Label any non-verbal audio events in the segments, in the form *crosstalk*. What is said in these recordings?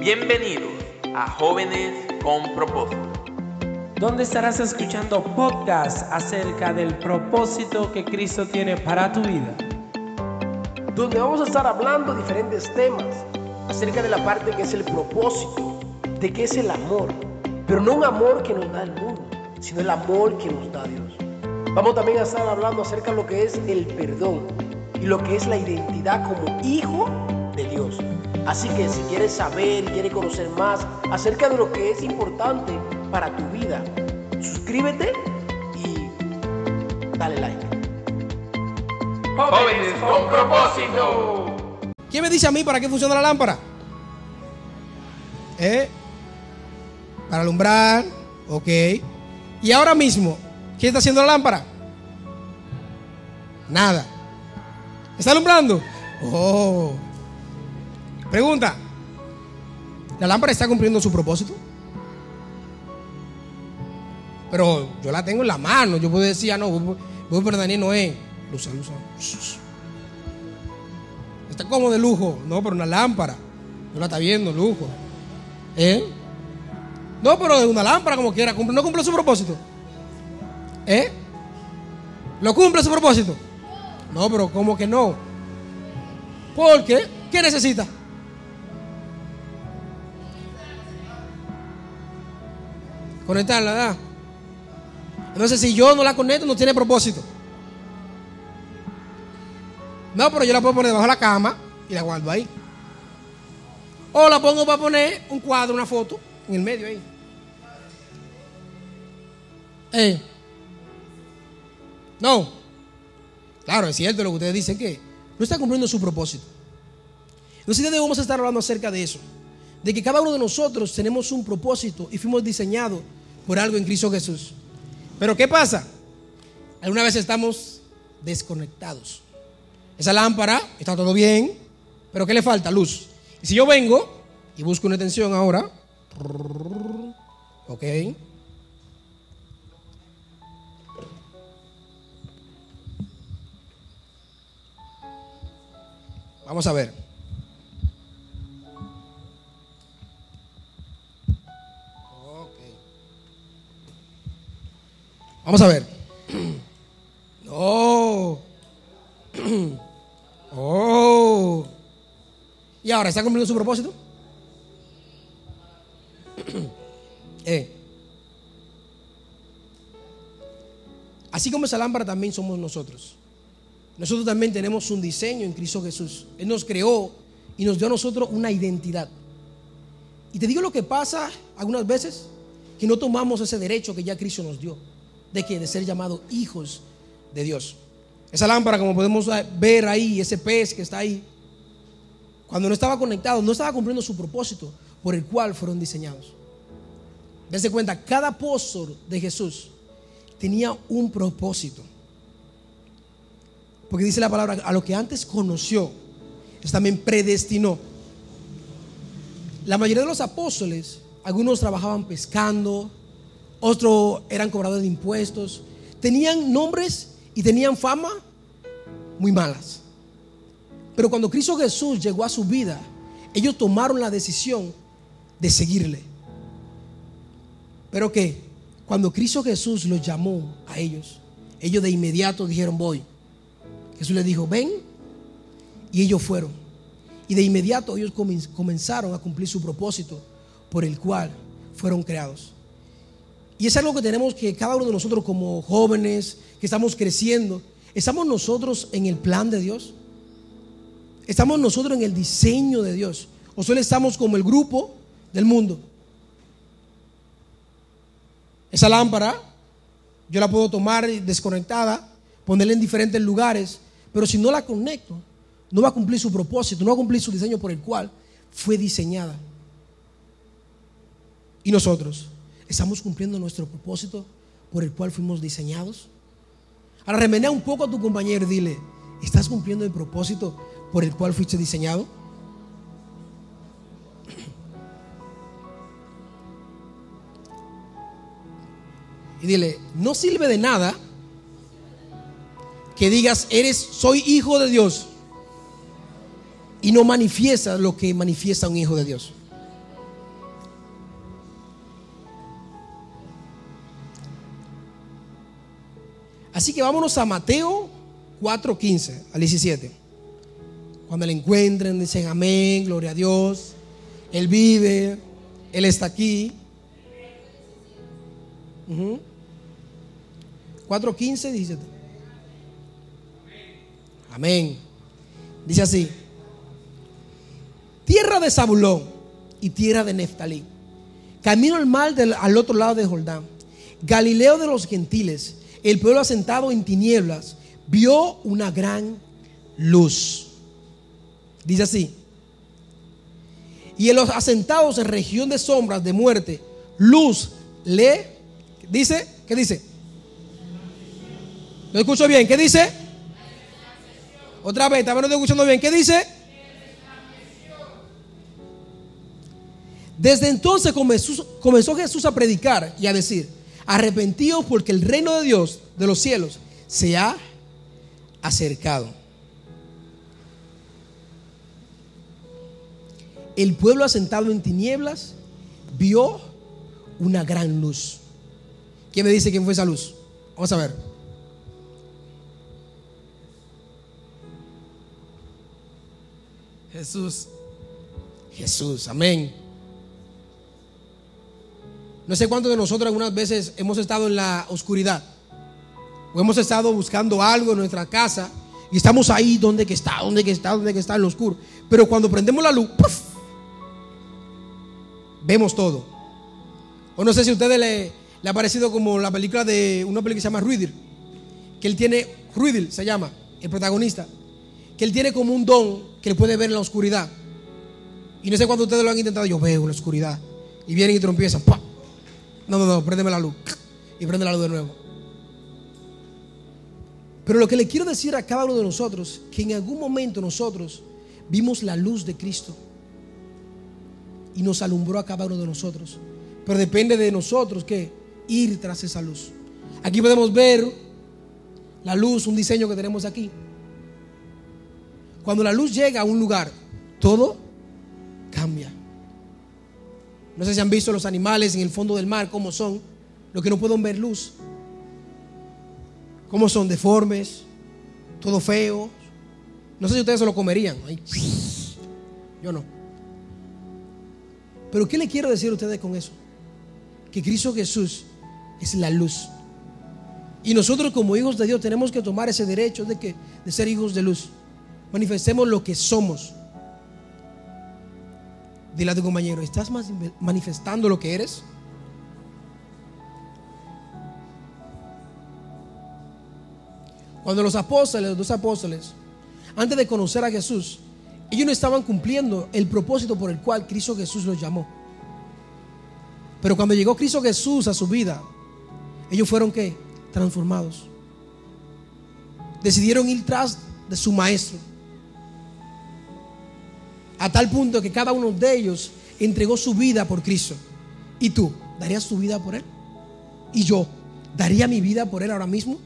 Bienvenidos a Jóvenes con Propósito. donde estarás escuchando podcasts acerca del propósito que Cristo tiene para tu vida. donde vamos a estar hablando diferentes temas acerca de la parte que es el propósito, de qué es el amor, pero no un amor que nos da el mundo, sino el amor que nos da Dios. Vamos también a estar hablando acerca de lo que es el perdón y lo que es la identidad como hijo de Dios. Así que si quieres saber y quieres conocer más acerca de lo que es importante para tu vida, suscríbete y dale like. Jóvenes con Propósito. ¿Quién me dice a mí para qué funciona la lámpara? ¿Eh? Para alumbrar, ok. Y ahora mismo, ¿quién está haciendo la lámpara? Nada. ¿Está alumbrando? Oh. Pregunta. ¿La lámpara está cumpliendo su propósito? Pero yo la tengo en la mano. Yo puedo decir, ah, no, voy, voy por Daniel Noé. Luza, luza. Está como de lujo. No, pero una lámpara. No la está viendo, lujo. ¿Eh? No, pero de una lámpara como quiera. No cumple su propósito. ¿Eh? ¿Lo cumple su propósito? No, pero como que no. ¿Por qué? ¿Qué necesita? Conectarla, ¿verdad? Entonces, si yo no la conecto, no tiene propósito. No, pero yo la puedo poner debajo de la cama y la guardo ahí. O la pongo para poner un cuadro, una foto, en el medio ahí. Eh. No. Claro, es cierto lo que ustedes dicen que no está cumpliendo su propósito. Entonces debemos estar hablando acerca de eso. De que cada uno de nosotros tenemos un propósito y fuimos diseñados por algo en Cristo Jesús. Pero ¿qué pasa? Alguna vez estamos desconectados. Esa lámpara está todo bien, pero ¿qué le falta? Luz. Y si yo vengo y busco una tensión ahora, ok. Vamos a ver. Vamos a ver. Oh. Oh. ¿Y ahora está cumpliendo su propósito? Eh. Así como esa lámpara también somos nosotros. Nosotros también tenemos un diseño en Cristo Jesús. Él nos creó y nos dio a nosotros una identidad. Y te digo lo que pasa algunas veces, que no tomamos ese derecho que ya Cristo nos dio, de que de ser llamados hijos de Dios. Esa lámpara, como podemos ver ahí, ese pez que está ahí, cuando no estaba conectado, no estaba cumpliendo su propósito por el cual fueron diseñados. Desde cuenta, cada apóstol de Jesús tenía un propósito. Porque dice la palabra, a lo que antes conoció, es también predestinó. La mayoría de los apóstoles, algunos trabajaban pescando, otros eran cobradores de impuestos, tenían nombres y tenían fama muy malas. Pero cuando Cristo Jesús llegó a su vida, ellos tomaron la decisión de seguirle. Pero que cuando Cristo Jesús los llamó a ellos, ellos de inmediato dijeron, voy. Jesús les dijo, ven. Y ellos fueron. Y de inmediato ellos comenzaron a cumplir su propósito por el cual fueron creados. Y es algo que tenemos que cada uno de nosotros como jóvenes que estamos creciendo, ¿estamos nosotros en el plan de Dios? ¿Estamos nosotros en el diseño de Dios? ¿O solo estamos como el grupo del mundo? Esa lámpara yo la puedo tomar desconectada, ponerla en diferentes lugares, pero si no la conecto, no va a cumplir su propósito, no va a cumplir su diseño por el cual fue diseñada. Y nosotros, ¿estamos cumpliendo nuestro propósito por el cual fuimos diseñados? Ahora remenea un poco a tu compañero y dile, ¿estás cumpliendo el propósito por el cual fuiste diseñado? Y dile, no sirve de nada que digas, eres, soy hijo de Dios y no manifiestas lo que manifiesta un hijo de Dios. Así que vámonos a Mateo 4:15 al 17. Cuando le encuentren, dicen amén, gloria a Dios. Él vive, Él está aquí. Ujú. 4:15, 17. Amén. Dice así: Tierra de Zabulón y tierra de Neftalí. Camino al mar del- al otro lado de Jordán. Galileo de los gentiles. El pueblo asentado en tinieblas vio una gran luz. Dice así. Y en los asentados en región de sombras de muerte, luz le dice, ¿qué dice? ¿Lo escucho bien? ¿Qué dice? Otra vez, también no estoy escuchando bien. ¿Qué dice? Desde entonces comenzó, comenzó Jesús a predicar y a decir, arrepentíos porque el reino de Dios, de los cielos, se ha acercado. El pueblo asentado en tinieblas vio una gran luz. ¿Quién me dice quién fue esa luz? Vamos a ver. Jesús. Jesús, amén. No sé cuántos de nosotros algunas veces hemos estado en la oscuridad o hemos estado buscando algo en nuestra casa y estamos ahí donde que está, donde que está, donde que está en lo oscuro. Pero cuando prendemos la luz, ¡puf! vemos todo. O no sé si a ustedes le, ha parecido como la película de una película que se llama Ruidir, que él tiene, Ruidir se llama, el protagonista, que él tiene como un don que le puede ver en la oscuridad. Y no sé cuándo ustedes lo han intentado, yo veo en la oscuridad. Y vienen y trompiezan, ¡pam! No, no, no, préndeme la luz. Y prende la luz de nuevo. Pero lo que le quiero decir a cada uno de nosotros, que en algún momento nosotros vimos la luz de Cristo y nos alumbró a cada uno de nosotros. Pero depende de nosotros que ir tras esa luz. Aquí podemos ver la luz, un diseño que tenemos aquí. Cuando la luz llega a un lugar, todo cambia. No sé si han visto los animales en el fondo del mar, cómo son, los que no pueden ver luz. Cómo son deformes, todo feo. No sé si ustedes se lo comerían. Yo no. Pero ¿qué le quiero decir a ustedes con eso? Que Cristo Jesús es la luz. Y nosotros como hijos de Dios tenemos que tomar ese derecho de, que, de ser hijos de luz. Manifestemos lo que somos. Dile a tu compañero, ¿estás manifestando lo que eres? Cuando los apóstoles, los dos apóstoles, antes de conocer a Jesús, ellos no estaban cumpliendo el propósito por el cual Cristo Jesús los llamó. Pero cuando llegó Cristo Jesús a su vida, ellos fueron qué? Transformados. Decidieron ir tras de su maestro. A tal punto que cada uno de ellos entregó su vida por Cristo. ¿Y tú? ¿Darías tu vida por Él? ¿Y yo? ¿Daría mi vida por Él ahora mismo?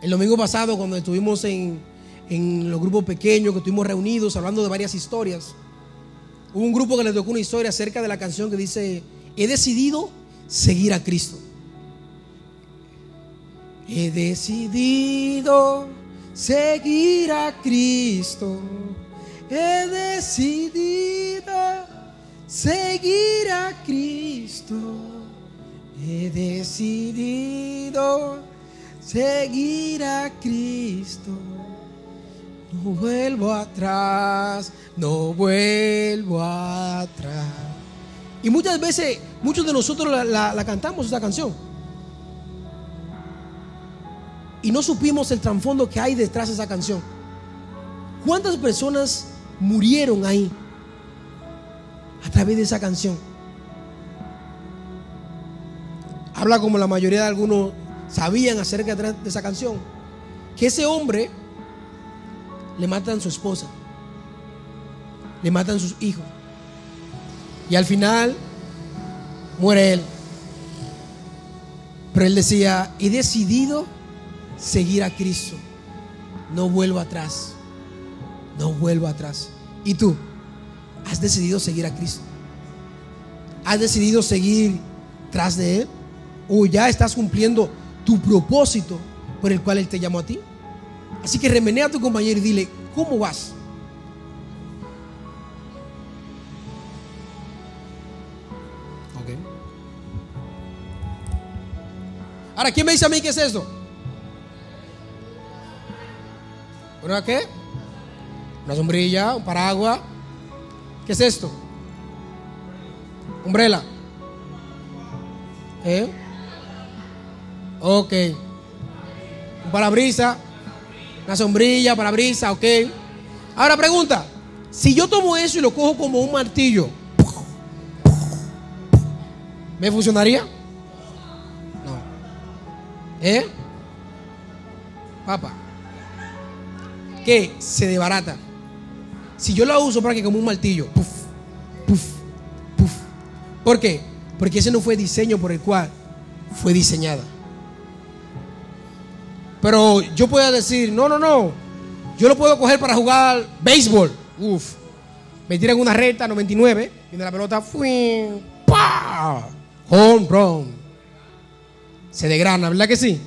El domingo pasado, cuando estuvimos en, en los grupos pequeños, que estuvimos reunidos hablando de varias historias, hubo un grupo que le tocó una historia acerca de la canción que dice, he decidido seguir a Cristo. He decidido seguir a Cristo. He decidido seguir a Cristo. He decidido seguir a Cristo. No vuelvo atrás, no vuelvo atrás. Y muchas veces, muchos de nosotros la, cantamos esa canción. Y no supimos el trasfondo que hay detrás de esa canción. ¿Cuántas personas murieron ahí a través de esa canción? Habla como la mayoría de algunos sabían acerca de esa canción. Que ese hombre le matan su esposa, le matan sus hijos. Y al final muere él. Pero él decía, he decidido seguir a Cristo. No vuelvo atrás. No vuelvo atrás. ¿Y tú? ¿Has decidido seguir a Cristo? ¿Has decidido seguir tras de Él? o ya estás cumpliendo tu propósito por el cual Él te llamó a ti. Así que remenea a tu compañero y dile, ¿cómo vas? Ok. Ahora, ¿quién me dice a mí qué es esto? ¿Una qué? Una sombrilla, un paraguas. ¿Qué es esto? Umbrella. ¿Eh? Ok. Un parabrisa. Una sombrilla, parabrisa, ok. Ahora pregunta. Si yo tomo eso y lo cojo como un martillo, ¿me funcionaría? No. ¿Eh? Papá. Que se debarata. Si yo la uso para que como un martillo, puf, puf, puf. ¿Por qué? Porque ese no fue el diseño por el cual fue diseñada. Pero yo puedo decir, no, no, no. Yo lo puedo coger para jugar béisbol. Uf. Me tiran una recta 99. Viene la pelota. ¡fuin! ¡Pa! Home run. Se degrana, ¿verdad que sí?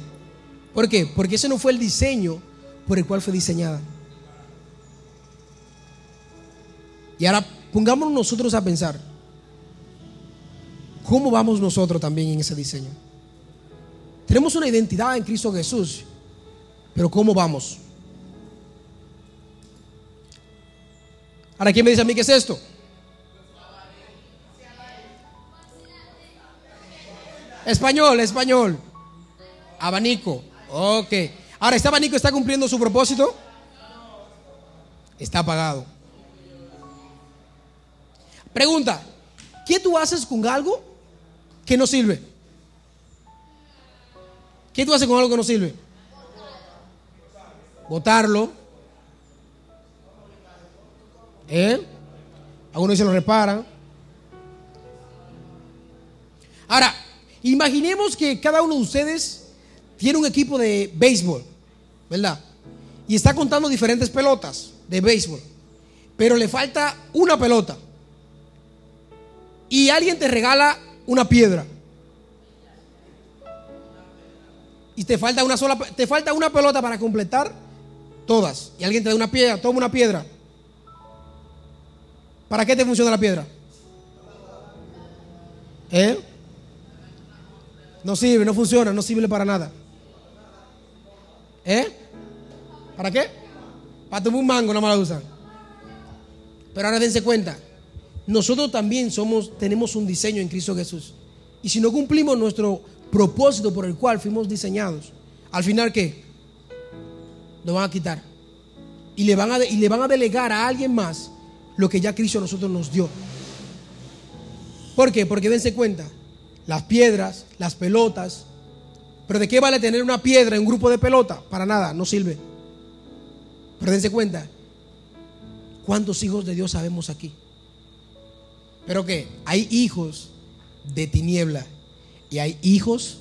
¿Por qué? Porque ese no fue el diseño por el cual fue diseñada. Y ahora pongámonos nosotros a pensar. ¿Cómo vamos nosotros también en ese diseño? Tenemos una identidad en Cristo Jesús, pero ¿cómo vamos? Ahora, ¿quién me dice a mí qué es esto? Español, español. Abanico. Ok. Ahora, ¿este abanico está cumpliendo su propósito? Está apagado. Pregunta, ¿qué tú haces con algo que no sirve? ¿Qué tú haces con algo que no sirve? Botarlo. ¿Eh? Algunos se lo reparan. Ahora, imaginemos que cada uno de ustedes tiene un equipo de béisbol, ¿verdad? Y está contando diferentes pelotas de béisbol, pero le falta una pelota. Y alguien te regala una piedra. Y te falta una sola, te falta una pelota para completar todas. Y alguien te da una piedra, toma una piedra. ¿Para qué te funciona la piedra? ¿Eh? No sirve, no funciona, no sirve para nada. ¿Eh? ¿Para qué? Para tomar un mango, no me la usan. Pero ahora dense cuenta, nosotros también somos, tenemos un diseño en Cristo Jesús. Y si no cumplimos nuestro propósito por el cual fuimos diseñados, al final ¿qué? Nos van a quitar. Y le van a, y le van a delegar a alguien más lo que ya Cristo a nosotros nos dio. ¿Por qué? Porque dense cuenta, las piedras, las pelotas, pero ¿de qué vale tener una piedra en un grupo de pelota? Para nada, no sirve. Pero dense cuenta, ¿cuántos hijos de Dios sabemos aquí? Pero que hay hijos de tiniebla y hay hijos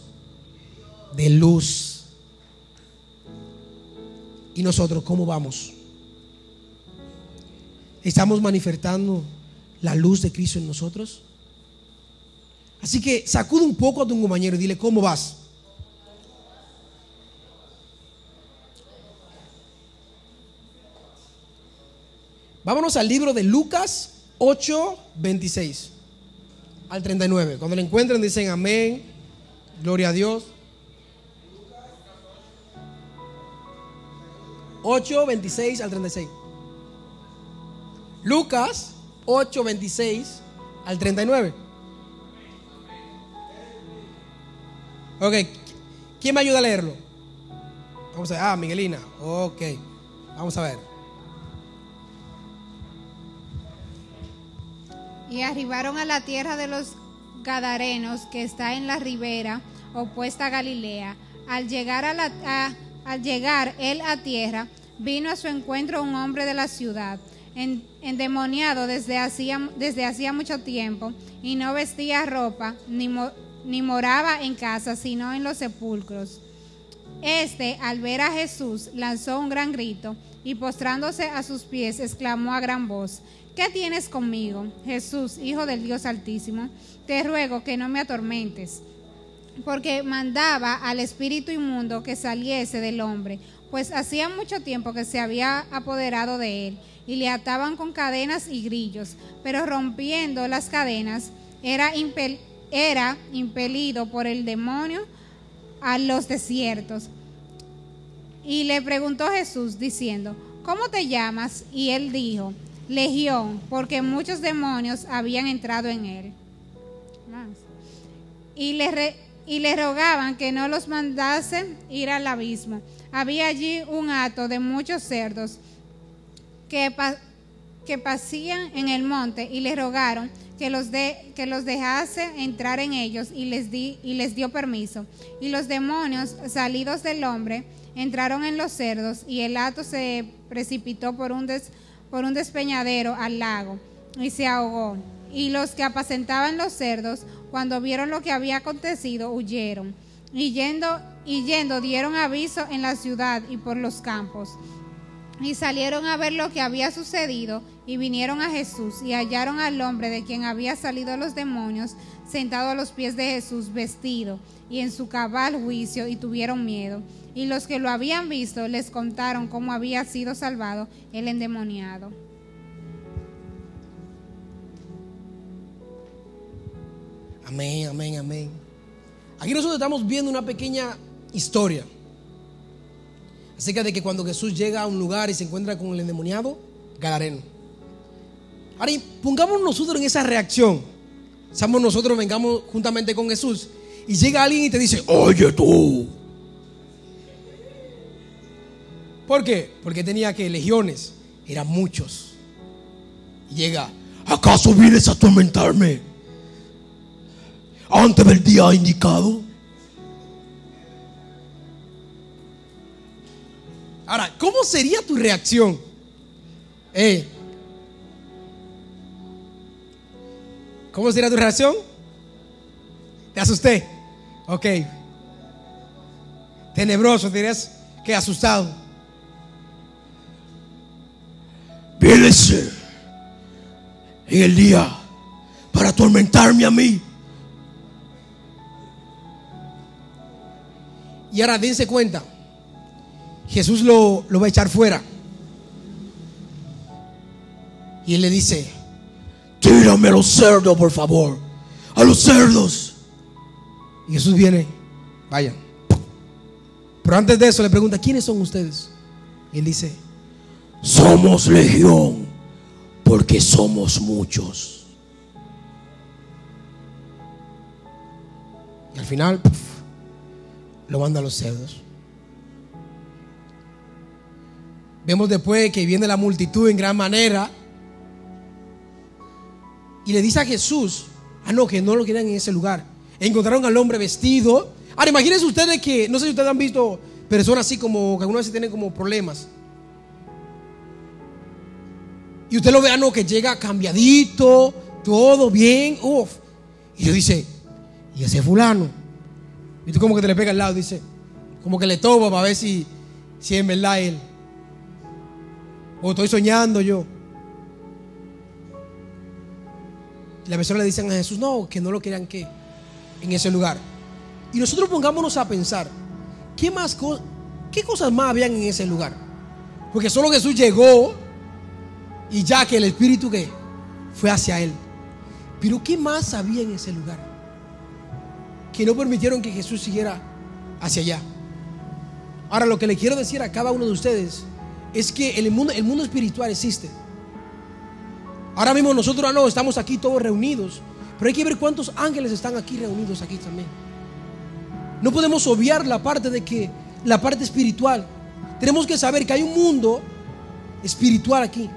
de luz. ¿Y nosotros cómo vamos? ¿Estamos manifestando la luz de Cristo en nosotros? Así que sacude un poco a tu compañero y dile, ¿cómo vas? Vámonos al libro de Lucas 8, 26 al 39. Cuando lo encuentren dicen amén, gloria a Dios. 8, 26 al 36. Lucas 8, 26 al 39. Ok, ¿quién me ayuda a leerlo? Vamos a ver, ah, Miguelina. Ok, vamos a ver. Y arribaron a la tierra de los Gadarenos, que está en la ribera opuesta a Galilea. Al llegar, él a tierra, vino a su encuentro un hombre de la ciudad, endemoniado desde hacía, mucho tiempo, y no vestía ropa, ni moraba en casa, sino en los sepulcros. Este, al ver a Jesús, lanzó un gran grito y postrándose a sus pies, exclamó a gran voz, ¿Qué tienes conmigo, Jesús, Hijo del Dios Altísimo? Te ruego que no me atormentes. porque mandaba al espíritu inmundo que saliese del hombre, pues hacía mucho tiempo que se había apoderado de él, y le ataban con cadenas y grillos, pero rompiendo las cadenas era, impel- era impelido por el demonio a los desiertos. Y le preguntó Jesús diciendo, ¿cómo te llamas? Y él dijo, Legión, porque muchos demonios habían entrado en él. Y le, y rogaban que no los mandase ir al abismo. Había allí un hato de muchos cerdos que, pa- que pasían en el monte y le rogaron que los, de, que los dejase entrar en ellos y les, di, y les dio permiso. Y los demonios salidos del hombre entraron en los cerdos y el hato se precipitó por un, des- por un despeñadero al lago y se ahogó. Y los que apacentaban los cerdos, cuando vieron lo que había acontecido, huyeron. Y yendo, y yendo dieron aviso en la ciudad y por los campos. Y salieron a ver lo que había sucedido y vinieron a Jesús y hallaron al hombre de quien había salido los demonios sentado a los pies de Jesús vestido y en su cabal juicio y tuvieron miedo. Y los que lo habían visto les contaron cómo había sido salvado el endemoniado. Amén, amén, amén. Aquí nosotros estamos viendo una pequeña historia acerca de que cuando Jesús llega a un lugar y se encuentra con el endemoniado, Gadareno. Ahora, pongamos nosotros en esa reacción. Seamos nosotros, vengamos juntamente con Jesús y llega alguien y te dice, oye tú. ¿Por qué? Porque tenía que legiones, eran muchos. Y llega, ¿acaso vienes a atormentarme? antes del día indicado. Ahora, ¿cómo sería tu reacción? Eh, ¿Cómo sería tu reacción? ¿Te asusté? Ok. Tenebroso, dirías que asustado. Vienes en el día para atormentarme a mí. Y ahora dense cuenta, Jesús lo, lo va a echar fuera. Y él le dice, tírame a los cerdos, por favor. A los cerdos. Y Jesús viene, vayan. Pero antes de eso le pregunta, ¿quiénes son ustedes? Y él dice, somos legión, porque somos muchos. Y al final, lo manda a los cerdos. Vemos después que viene la multitud en gran manera y le dice a Jesús, ah no, que no lo querían en ese lugar. Encontraron al hombre vestido. Ahora imagínense ustedes que, no sé si ustedes han visto personas así como, que algunas veces tienen como problemas. Y usted lo ve, ah no, que llega cambiadito, todo bien, uff. Y yo dice, ¿y ese fulano? Y tú como que te le pega al lado, dice, como que le toma para ver si, si en verdad él. O estoy soñando yo. Y la persona le dicen a Jesús, no, que no lo quieran que en ese lugar. Y nosotros pongámonos a pensar, ¿qué más co- qué cosas más habían en ese lugar? Porque solo Jesús llegó y ya que el Espíritu que fue hacia él. Pero ¿qué más había en ese lugar? Que no permitieron que Jesús siguiera hacia allá. Ahora lo que le quiero decir a cada uno de ustedes es que el mundo, el mundo espiritual existe. Ahora mismo nosotros ah, no estamos aquí todos reunidos, pero hay que ver cuántos ángeles están aquí reunidos aquí también. No podemos obviar la parte de que la parte espiritual. Tenemos que saber que hay un mundo espiritual aquí.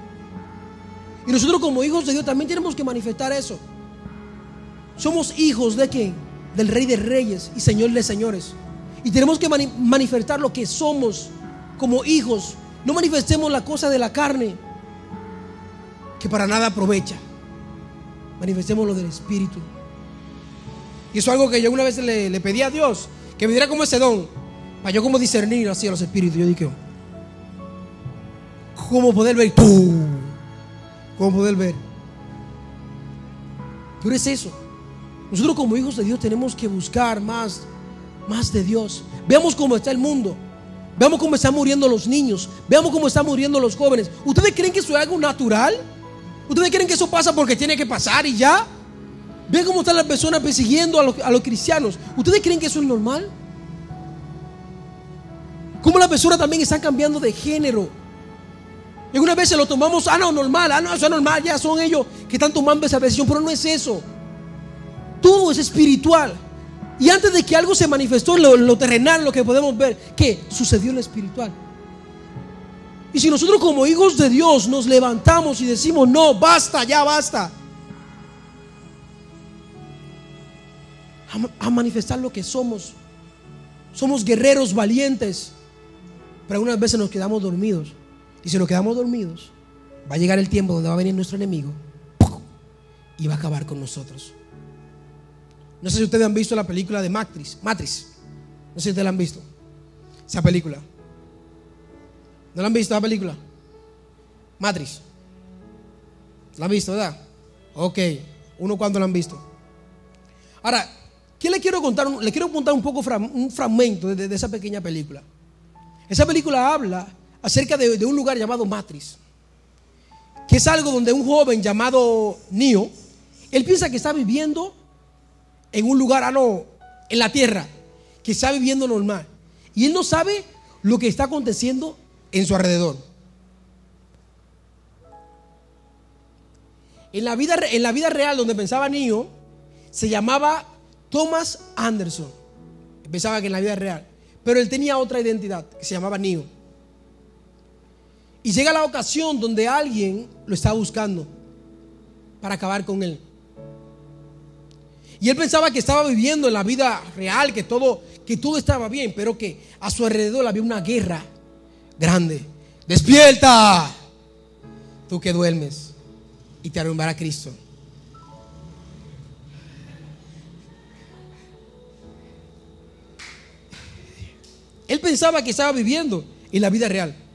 Y nosotros como hijos de Dios también tenemos que manifestar eso. Somos hijos de quién? Del Rey de Reyes y Señor de Señores. Y tenemos que mani- manifestar lo que somos como hijos. No manifestemos la cosa de la carne que para nada aprovecha. Manifestemos lo del Espíritu. Y eso es algo que yo una vez le, pedí a Dios, que me diera como ese don, para yo como discernir así a los espíritus. Yo dije, ¿cómo poder ver? ¡Pum! ¿Cómo poder ver? Pero es eso. Nosotros como hijos de Dios tenemos que buscar más, más de Dios. Veamos cómo está el mundo. Veamos cómo están muriendo los niños. Veamos cómo están muriendo los jóvenes. ¿Ustedes creen que eso es algo natural? ¿Ustedes creen que eso pasa porque tiene que pasar y ya? Vean cómo están las personas persiguiendo a los, a los cristianos. ¿Ustedes creen que eso es normal? Cómo las personas también están cambiando de género. Y algunas veces lo tomamos, ah, no, normal, ah, no, eso es normal, ya son ellos que están tomando esa decisión, pero no es eso. Todo es espiritual. Y antes de que algo se manifestó lo, lo terrenal, lo que podemos ver, ¿qué? Sucedió en lo espiritual. Y si nosotros como hijos de Dios nos levantamos y decimos, no, basta, ya basta. A, a manifestar lo que somos. Somos guerreros valientes. Pero algunas veces nos quedamos dormidos. Y si nos quedamos dormidos, va a llegar el tiempo donde va a venir nuestro enemigo y va a acabar con nosotros. No sé si ustedes han visto la película de Matrix. Matrix. No sé si ustedes la han visto. Esa película. ¿No la han visto la película? Matrix. ¿La han visto, verdad? Ok. ¿Uno cuándo la han visto? Ahora, ¿qué le quiero contar? Le quiero contar un poco un fragmento de, de esa pequeña película. Esa película habla acerca de, un lugar llamado Matrix, que es algo donde un joven llamado Neo, él piensa que está viviendo en un lugar, ah, no, en la tierra, que está viviendo normal. Y él no sabe lo que está aconteciendo en su alrededor. En la vida, en la vida real donde pensaba Neo, se llamaba Thomas Anderson. Pensaba que en la vida real. Pero él tenía otra identidad que se llamaba Neo. Y llega la ocasión donde alguien lo está buscando para acabar con él. Y él pensaba que estaba viviendo en la vida real, que todo, que todo estaba bien, pero que a su alrededor había una guerra grande. Despierta, tú que duermes, y te arrumbará Cristo. Él pensaba que estaba viviendo en la vida real.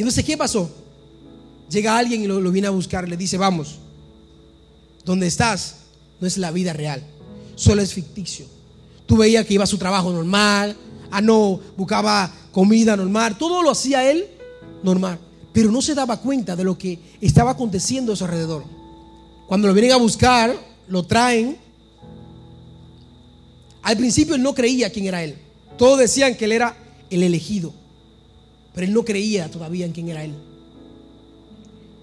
Y no sé qué pasó. Llega alguien y lo, viene a buscar, le dice, vamos, donde estás no es la vida real, solo es ficticio. Tú veías que iba a su trabajo normal, ah no, buscaba comida normal, todo lo hacía él normal, pero no se daba cuenta de lo que estaba aconteciendo a su alrededor. Cuando lo vienen a buscar, lo traen. Al principio él no creía quién era él. Todos decían que él era el elegido, pero él no creía todavía en quién era él.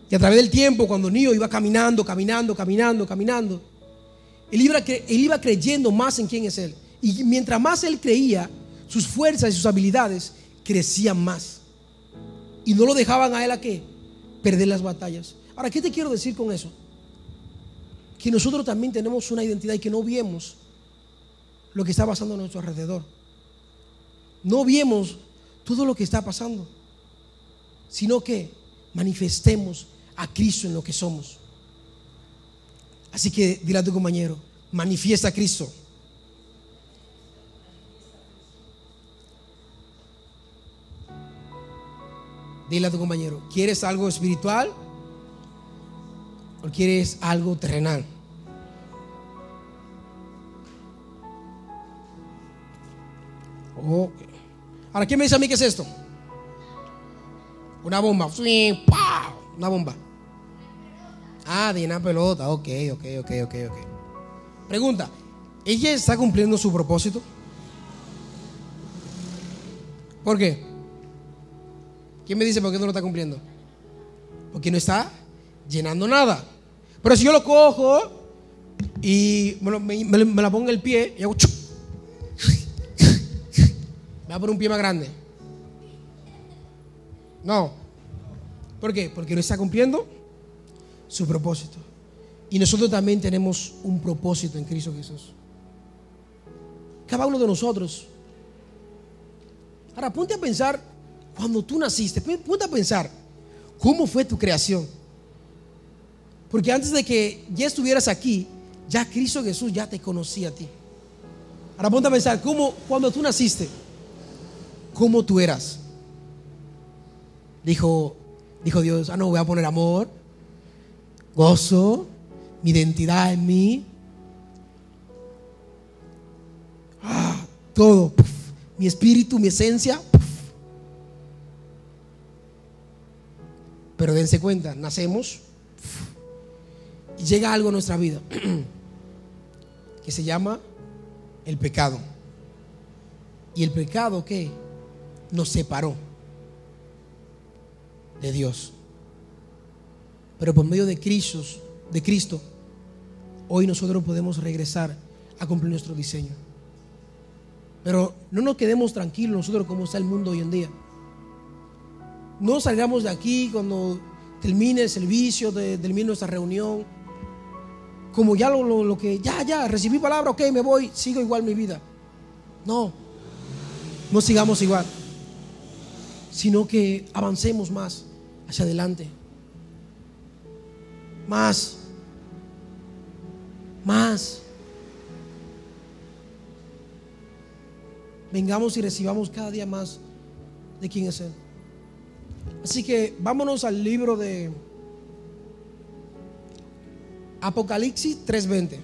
Y a través del tiempo, cuando Nio iba caminando, caminando, caminando, caminando, él iba, él iba creyendo más en quién es él. Y mientras más él creía, sus fuerzas y sus habilidades crecían más. Y no lo dejaban a él a qué? Perder las batallas. Ahora, ¿qué te quiero decir con eso? Que nosotros también tenemos una identidad y que no vemos lo que está pasando a nuestro alrededor. No vemos todo lo que está pasando, sino que manifestemos a Cristo en lo que somos. Así que dile a tu compañero, manifiesta a Cristo. Dile a tu compañero, ¿quieres algo espiritual o quieres algo terrenal? Okay. Ahora, ¿quién me dice a mí qué es esto? Una bomba. Una bomba. Ah, de una pelota. Ok, ok, ok, ok, ok. Pregunta, ¿ella está cumpliendo su propósito? ¿Por qué? ¿Quién me dice por qué no lo está cumpliendo? Porque no está llenando nada. Pero si yo lo cojo y me, me, me la pongo en el pie y hago chup, me va a poner un pie más grande. No. ¿Por qué? Porque no está cumpliendo su propósito. Y nosotros también tenemos un propósito en Cristo Jesús. Cada uno de nosotros. Ahora, ponte a pensar cuando tú naciste. Ponte a pensar cómo fue tu creación. Porque antes de que ya estuvieras aquí, ya Cristo Jesús ya te conocía a ti. Ahora ponte a pensar cómo cuando tú naciste, cómo tú eras. Dijo, dijo Dios, ah, no, voy a poner amor, gozo, mi identidad en mí. Ah, todo. Mi espíritu, mi esencia. puf. Pero dense cuenta, nacemos y llega algo a nuestra vida *clears throat* que se llama el pecado. Y el pecado que nos separó de Dios. Pero por medio de Cristo, de Cristo, hoy nosotros podemos regresar a cumplir nuestro diseño. Pero no nos quedemos tranquilos nosotros como está el mundo hoy en día. No salgamos de aquí cuando termine el servicio, de- termine nuestra reunión. Como ya lo, lo- lo que, ya, ya, recibí palabra, ok, me voy, sigo igual mi vida. No, no sigamos igual, sino que avancemos más hacia adelante. Más, más. Vengamos y recibamos cada día más de quién es Él. Así que vámonos al libro de Apocalipsis 3:20.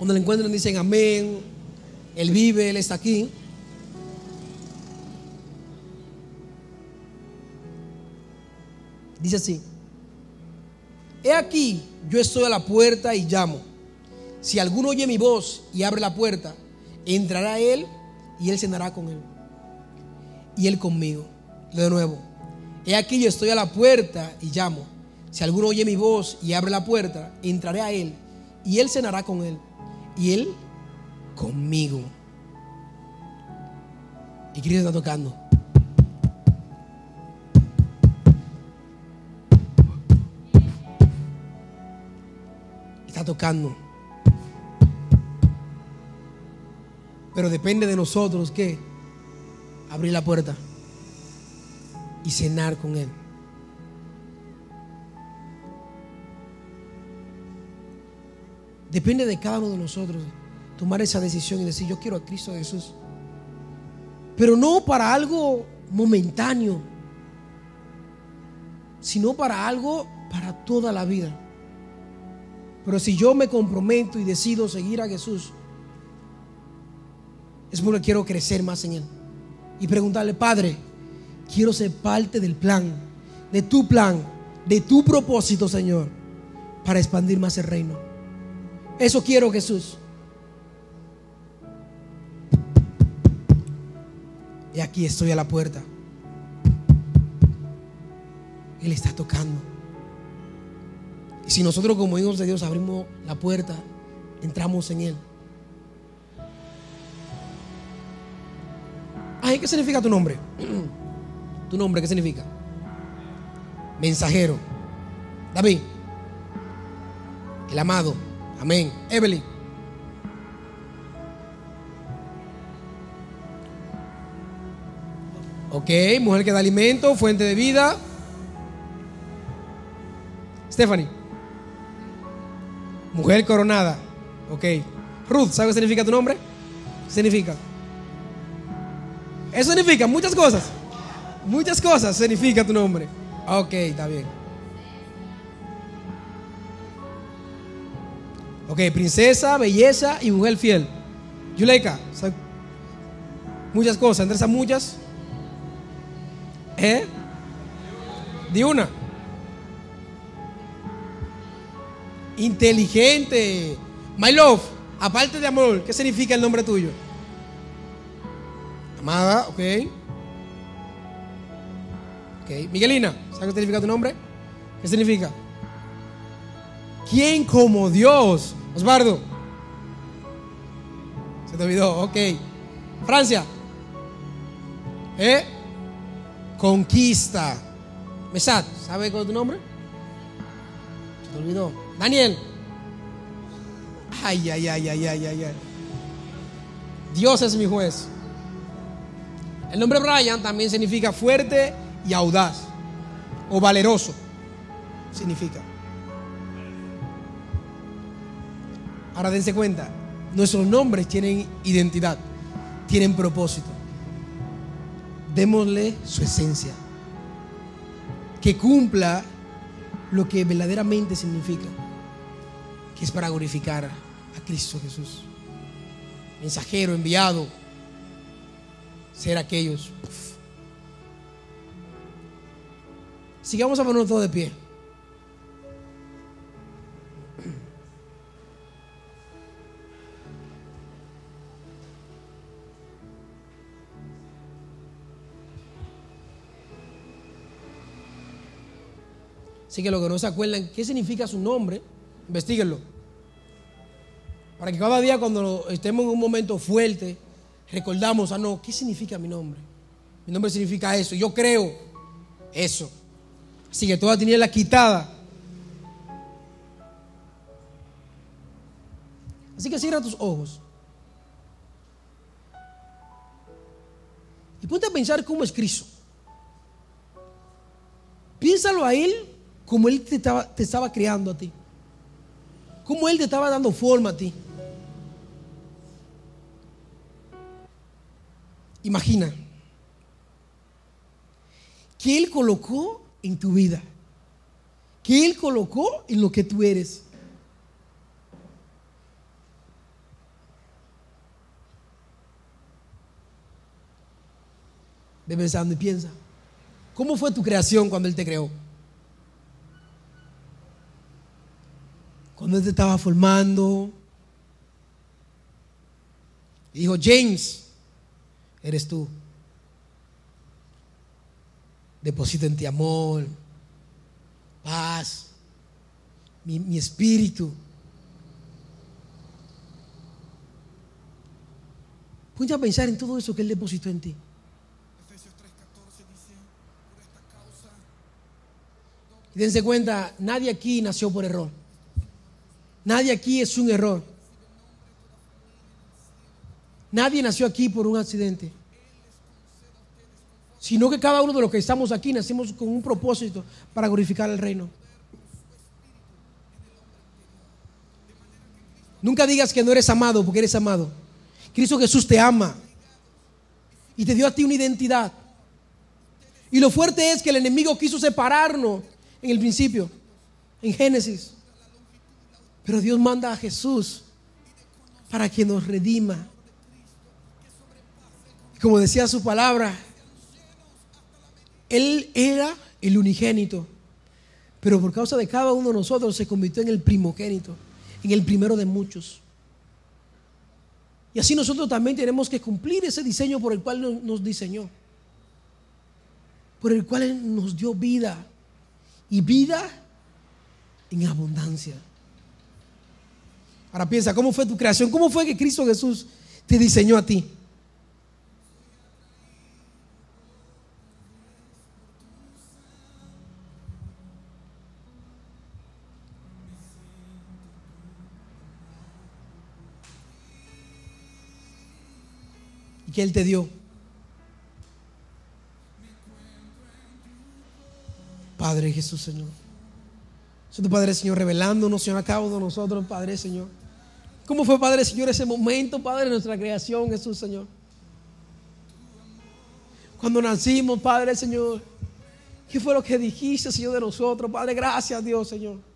Cuando le encuentran dicen amén, Él vive, Él está aquí. Dice así, he aquí, yo estoy a la puerta y llamo. Si alguno oye mi voz y abre la puerta, entrará Él y Él cenará con Él. Y Él conmigo. De nuevo, he aquí, yo estoy a la puerta y llamo. Si alguno oye mi voz y abre la puerta, entraré a Él y Él cenará con Él. Y Él conmigo. Y Cristo está tocando. Está tocando. Pero depende de nosotros que abrir la puerta y cenar con Él. Depende de cada uno de nosotros tomar esa decisión y decir, yo quiero a Cristo Jesús. Pero no para algo momentáneo, sino para algo para toda la vida. Pero si yo me comprometo y decido seguir a Jesús, es porque quiero crecer más en Él. Y preguntarle, Padre, quiero ser parte del plan, de tu plan, de tu propósito, Señor, para expandir más el reino. Eso quiero, Jesús. Y aquí estoy a la puerta. Él está tocando. Y si nosotros como hijos de Dios abrimos la puerta, entramos en Él. Ay, ¿qué significa tu nombre? *clears throat* ¿Tu nombre qué significa? Mensajero. David. El amado. Amén. Evelyn. Ok, mujer que da alimento, fuente de vida. Stephanie. Mujer coronada. Ok. Ruth, ¿sabes qué significa tu nombre? ¿Qué significa? Eso significa muchas cosas. Muchas cosas significa tu nombre. Ok, está bien. Ok, princesa, belleza y mujer fiel. Yuleika, muchas cosas. Entre muchas, ¿eh? Di una. Inteligente. My love, aparte de amor, ¿qué significa el nombre tuyo? Amada, ok. Ok. Miguelina, ¿sabes qué significa tu nombre? ¿Qué significa? ¿Quién como Dios? Osvaldo. Se te olvidó, ok. Francia. ¿Eh? Conquista. Mesat, ¿sabe cuál es tu nombre? Se te olvidó. Daniel. Ay, ay, ay, ay, ay, ay, ay. Dios es mi juez. El nombre Brian también significa fuerte y audaz. O valeroso. Significa. Ahora dense cuenta, nuestros nombres tienen identidad, tienen propósito. Démosle su esencia, que cumpla lo que verdaderamente significa, que es para glorificar a Cristo Jesús. Mensajero, enviado, ser aquellos. Sigamos a ponernos todo de pie. Así que lo que no se acuerdan, ¿qué significa su nombre? Investíguenlo. Para que cada día cuando estemos en un momento fuerte, recordamos, ah, no, ¿qué significa mi nombre? Mi nombre significa eso, yo creo eso. Así que toda la quitada. Así que cierra tus ojos. Y ponte a pensar cómo es Cristo. Piénsalo a Él como Él te estaba, creando a ti. Como Él te estaba dando forma a ti. Imagina que Él colocó en tu vida, que Él colocó en lo que tú eres. Ve pensando y piensa, ¿cómo fue tu creación cuando Él te creó? Cuando Él te estaba formando, dijo, James, eres tú. Deposito en ti amor, paz, mi, espíritu. Ponte a pensar en todo eso que Él depositó en ti. Y dense cuenta, nadie aquí nació por error. Nadie aquí es un error. Nadie nació aquí por un accidente. Sino que cada uno de los que estamos aquí nacimos con un propósito para glorificar el reino. Nunca digas que no eres amado porque eres amado. Cristo Jesús te ama y te dio a ti una identidad. Y lo fuerte es que el enemigo quiso separarnos en el principio, en Génesis. Pero Dios manda a Jesús para que nos redima. Como decía su palabra, Él era el unigénito, pero por causa de cada uno de nosotros se convirtió en el primogénito, en el primero de muchos. Y así nosotros también tenemos que cumplir ese diseño por el cual nos diseñó, por el cual nos dio vida y vida en abundancia. Ahora piensa, ¿cómo fue tu creación? ¿Cómo fue que Cristo Jesús te diseñó a ti? ¿Y qué Él te dio? Padre Jesús, Señor. Tu Padre, Señor, revelándonos, Señor, a uno de nosotros, Padre, Señor. ¿Cómo fue, Padre, Señor, ese momento, Padre, de nuestra creación, Jesús, Señor? Cuando nacimos, Padre, Señor, ¿qué fue lo que dijiste, Señor, de nosotros? Padre, gracias, Dios, Señor.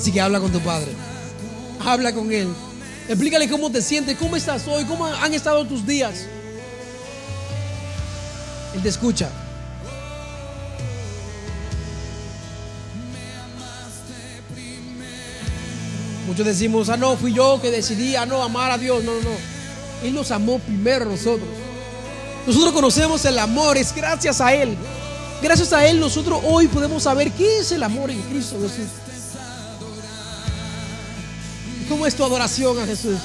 Así que habla con tu padre. Habla con él. Explícale cómo te sientes, cómo estás hoy, cómo han estado tus días. Él te escucha. Muchos decimos, ah, no, fui yo que decidí, ah, no, amar a Dios. No, no, no. Él nos amó primero a nosotros. Nosotros conocemos el amor, es gracias a Él. Gracias a Él nosotros hoy podemos saber qué es el amor en Cristo Jesús. ¿Cómo es tu adoración a Jesús?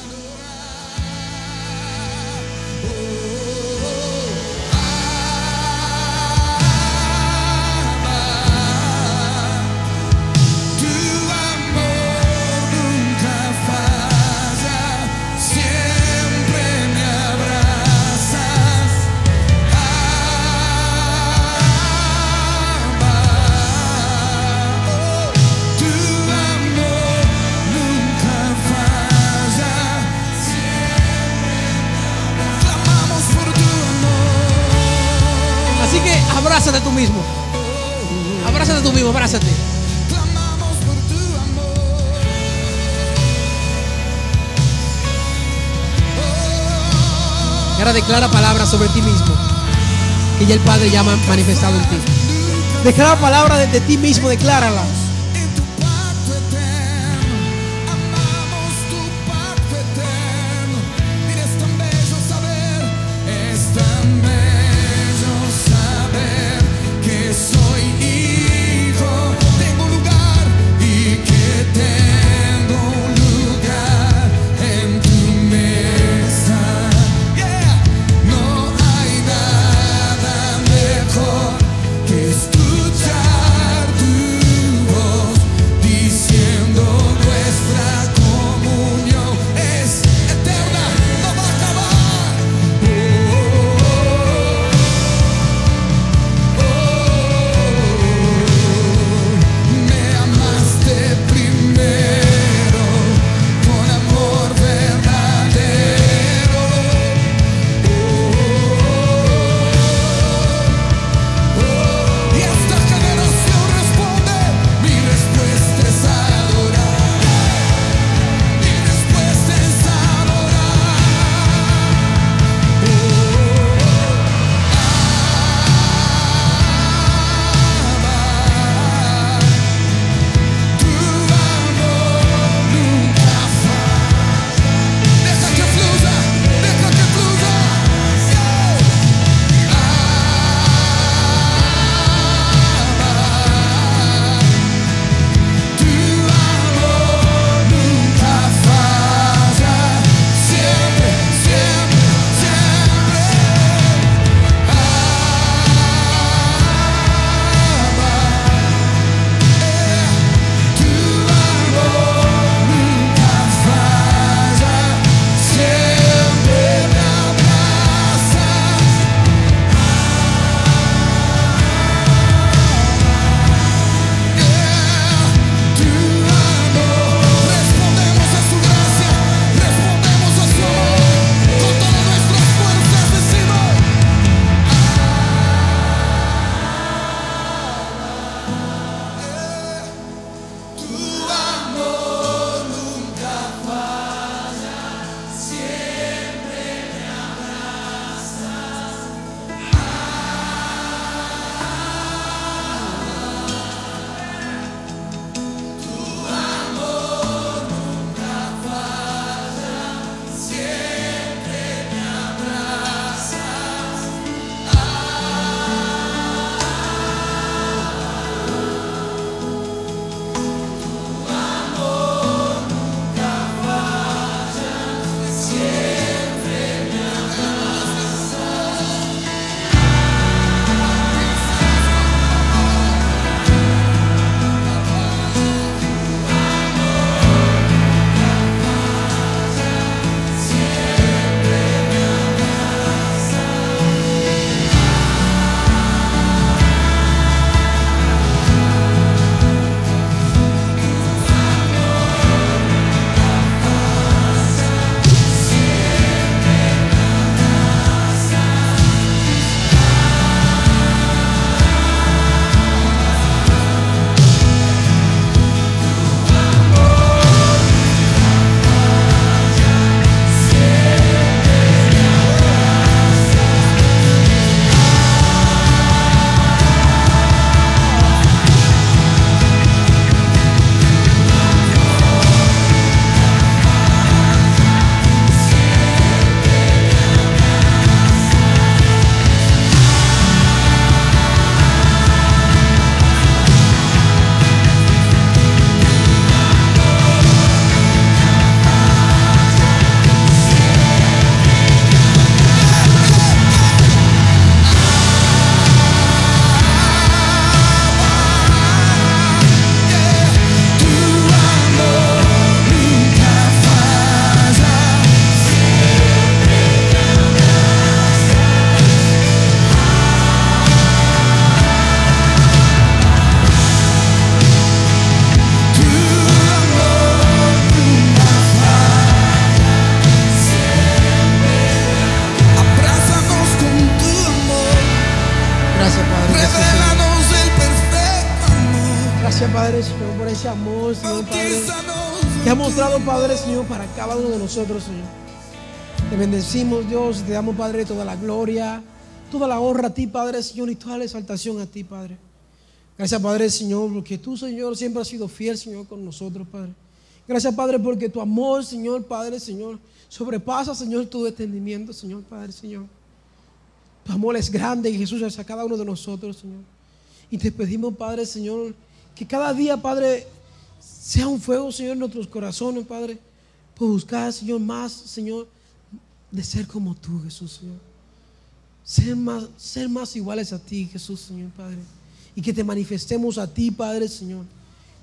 abrázate. Ahora declara palabras sobre ti mismo, que ya el Padre ya ha manifestado en ti. Declara palabras de, de ti mismo, decláralas. Cada uno de nosotros, Señor. Te bendecimos, Dios, te damos, Padre, toda la gloria, toda la honra a ti, Padre Señor, y toda la exaltación a ti, Padre. Gracias, Padre Señor, porque tú, Señor, siempre has sido fiel, Señor, con nosotros, Padre. Gracias, Padre, porque tu amor, Señor, Padre, Señor, sobrepasa, Señor, tu entendimiento, Señor, Padre, Señor. Tu amor es grande y Jesús hacia cada uno de nosotros, Señor. Y te pedimos, Padre, Señor, que cada día, Padre, sea un fuego, Señor, en nuestros corazones, Padre, por buscar, Señor, más, Señor, de ser como tú, Jesús, Señor. Ser más, ser más iguales a ti, Jesús, Señor, Padre. Y que te manifestemos a ti, Padre, Señor.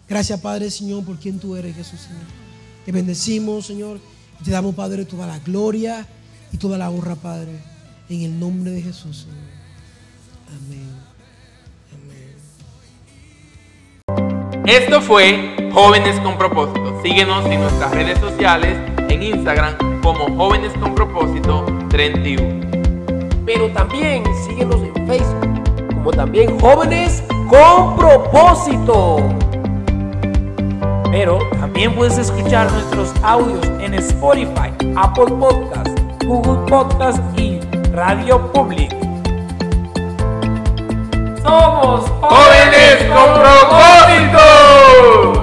Gracias, Padre, Señor, por quien tú eres, Jesús, Señor. Te bendecimos, Señor. Y te damos, Padre, toda la gloria y toda la honra, Padre. En el nombre de Jesús, Señor. Amén. Esto fue Jóvenes con Propósito. Síguenos en nuestras redes sociales, en Instagram como Jóvenes con Propósito 31. Pero también síguenos en Facebook, como también Jóvenes con Propósito. Pero también puedes escuchar nuestros audios en Spotify, Apple Podcast, Google Podcast y Radio Public. Somos jóvenes con propósito.